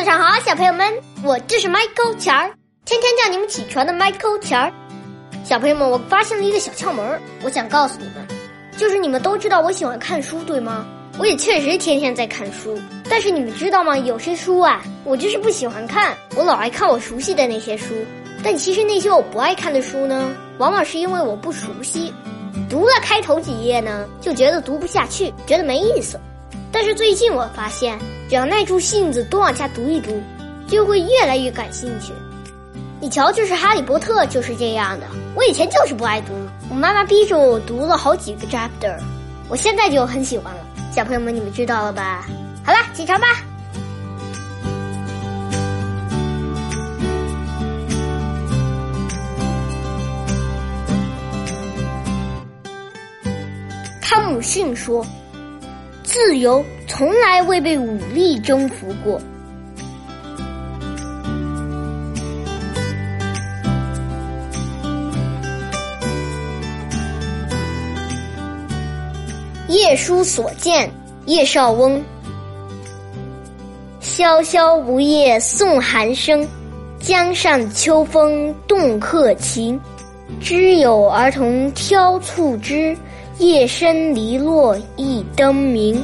早上好，小朋友们，我就是 Michael 钱儿，天天叫你们起床的 Michael 钱儿。小朋友们，我发现了一个小窍门，我想告诉你们，就是你们都知道我喜欢看书，对吗？我也确实天天在看书，但是你们知道吗？有些书啊，我就是不喜欢看，我老爱看我熟悉的那些书。但其实那些我不爱看的书呢，往往是因为我不熟悉，读了开头几页呢，就觉得读不下去，觉得没意思。但是最近我发现，只要耐住性子多往下读一读，就会越来越感兴趣。你瞧，就是《哈利波特》就是这样的。我以前就是不爱读，我妈妈逼着我读了好几个 chapter，我现在就很喜欢了。小朋友们，你们知道了吧？好了，起床吧。汤姆逊说。自由从来未被武力征服过。夜书所见，叶绍翁。萧萧梧叶送寒声，江上秋风动客情。知有儿童挑促织。夜深篱落一灯明。